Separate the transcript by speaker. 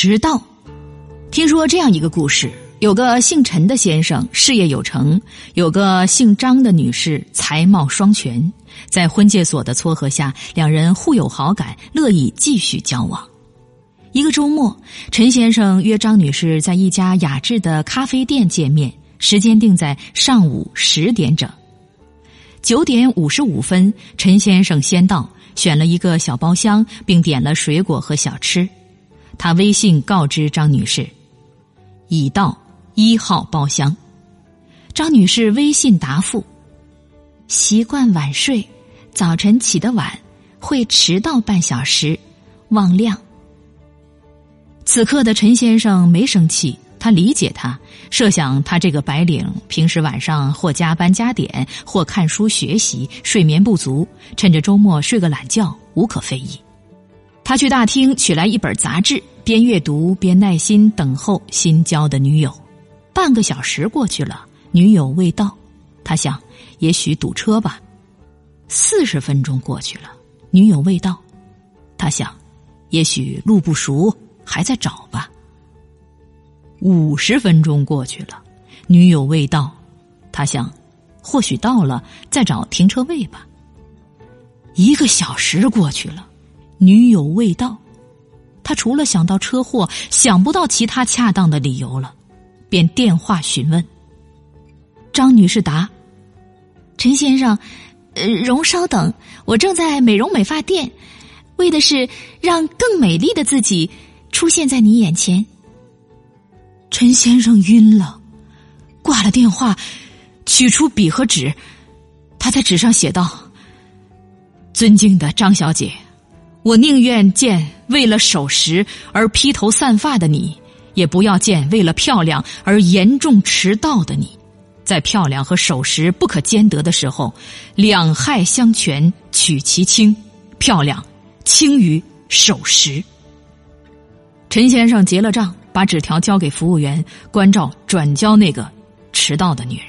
Speaker 1: 迟到。听说这样一个故事：有个姓陈的先生事业有成，有个姓张的女士才貌双全，在婚介所的撮合下，两人互有好感，乐意继续交往。一个周末，陈先生约张女士在一家雅致的咖啡店见面，时间定在上午十点整。九点五十五分，陈先生先到，选了一个小包厢，并点了水果和小吃。他微信告知张女士。已到一号包厢。张女士微信答复：习惯晚睡，早晨起得晚，会迟到半小时，望谅。此刻的陈先生没生气，他理解他，设想他这个白领平时晚上或加班加点，或看书学习，睡眠不足，趁着周末睡个懒觉，无可非议。他去大厅取来一本杂志，边阅读边耐心等候新交的女友。半个小时过去了，女友未到，他想，也许堵车吧。四十分钟过去了，女友未到，他想，也许路不熟，还在找吧。五十分钟过去了，女友未到，他想，或许到了，再找停车位吧。一个小时过去了。女友未到，他除了想到车祸，想不到其他恰当的理由了，便电话询问。张女士答：“陈先生，呃，容稍等，我正在美容美发店，为的是让更美丽的自己出现在你眼前。”陈先生晕了，挂了电话，取出笔和纸，他在纸上写道：“尊敬的张小姐。”我宁愿见为了守时而披头散发的你，也不要见为了漂亮而严重迟到的你。在漂亮和守时不可兼得的时候，两害相权取其轻，漂亮轻于守时。陈先生结了账，把纸条交给服务员，关照转交那个迟到的女人。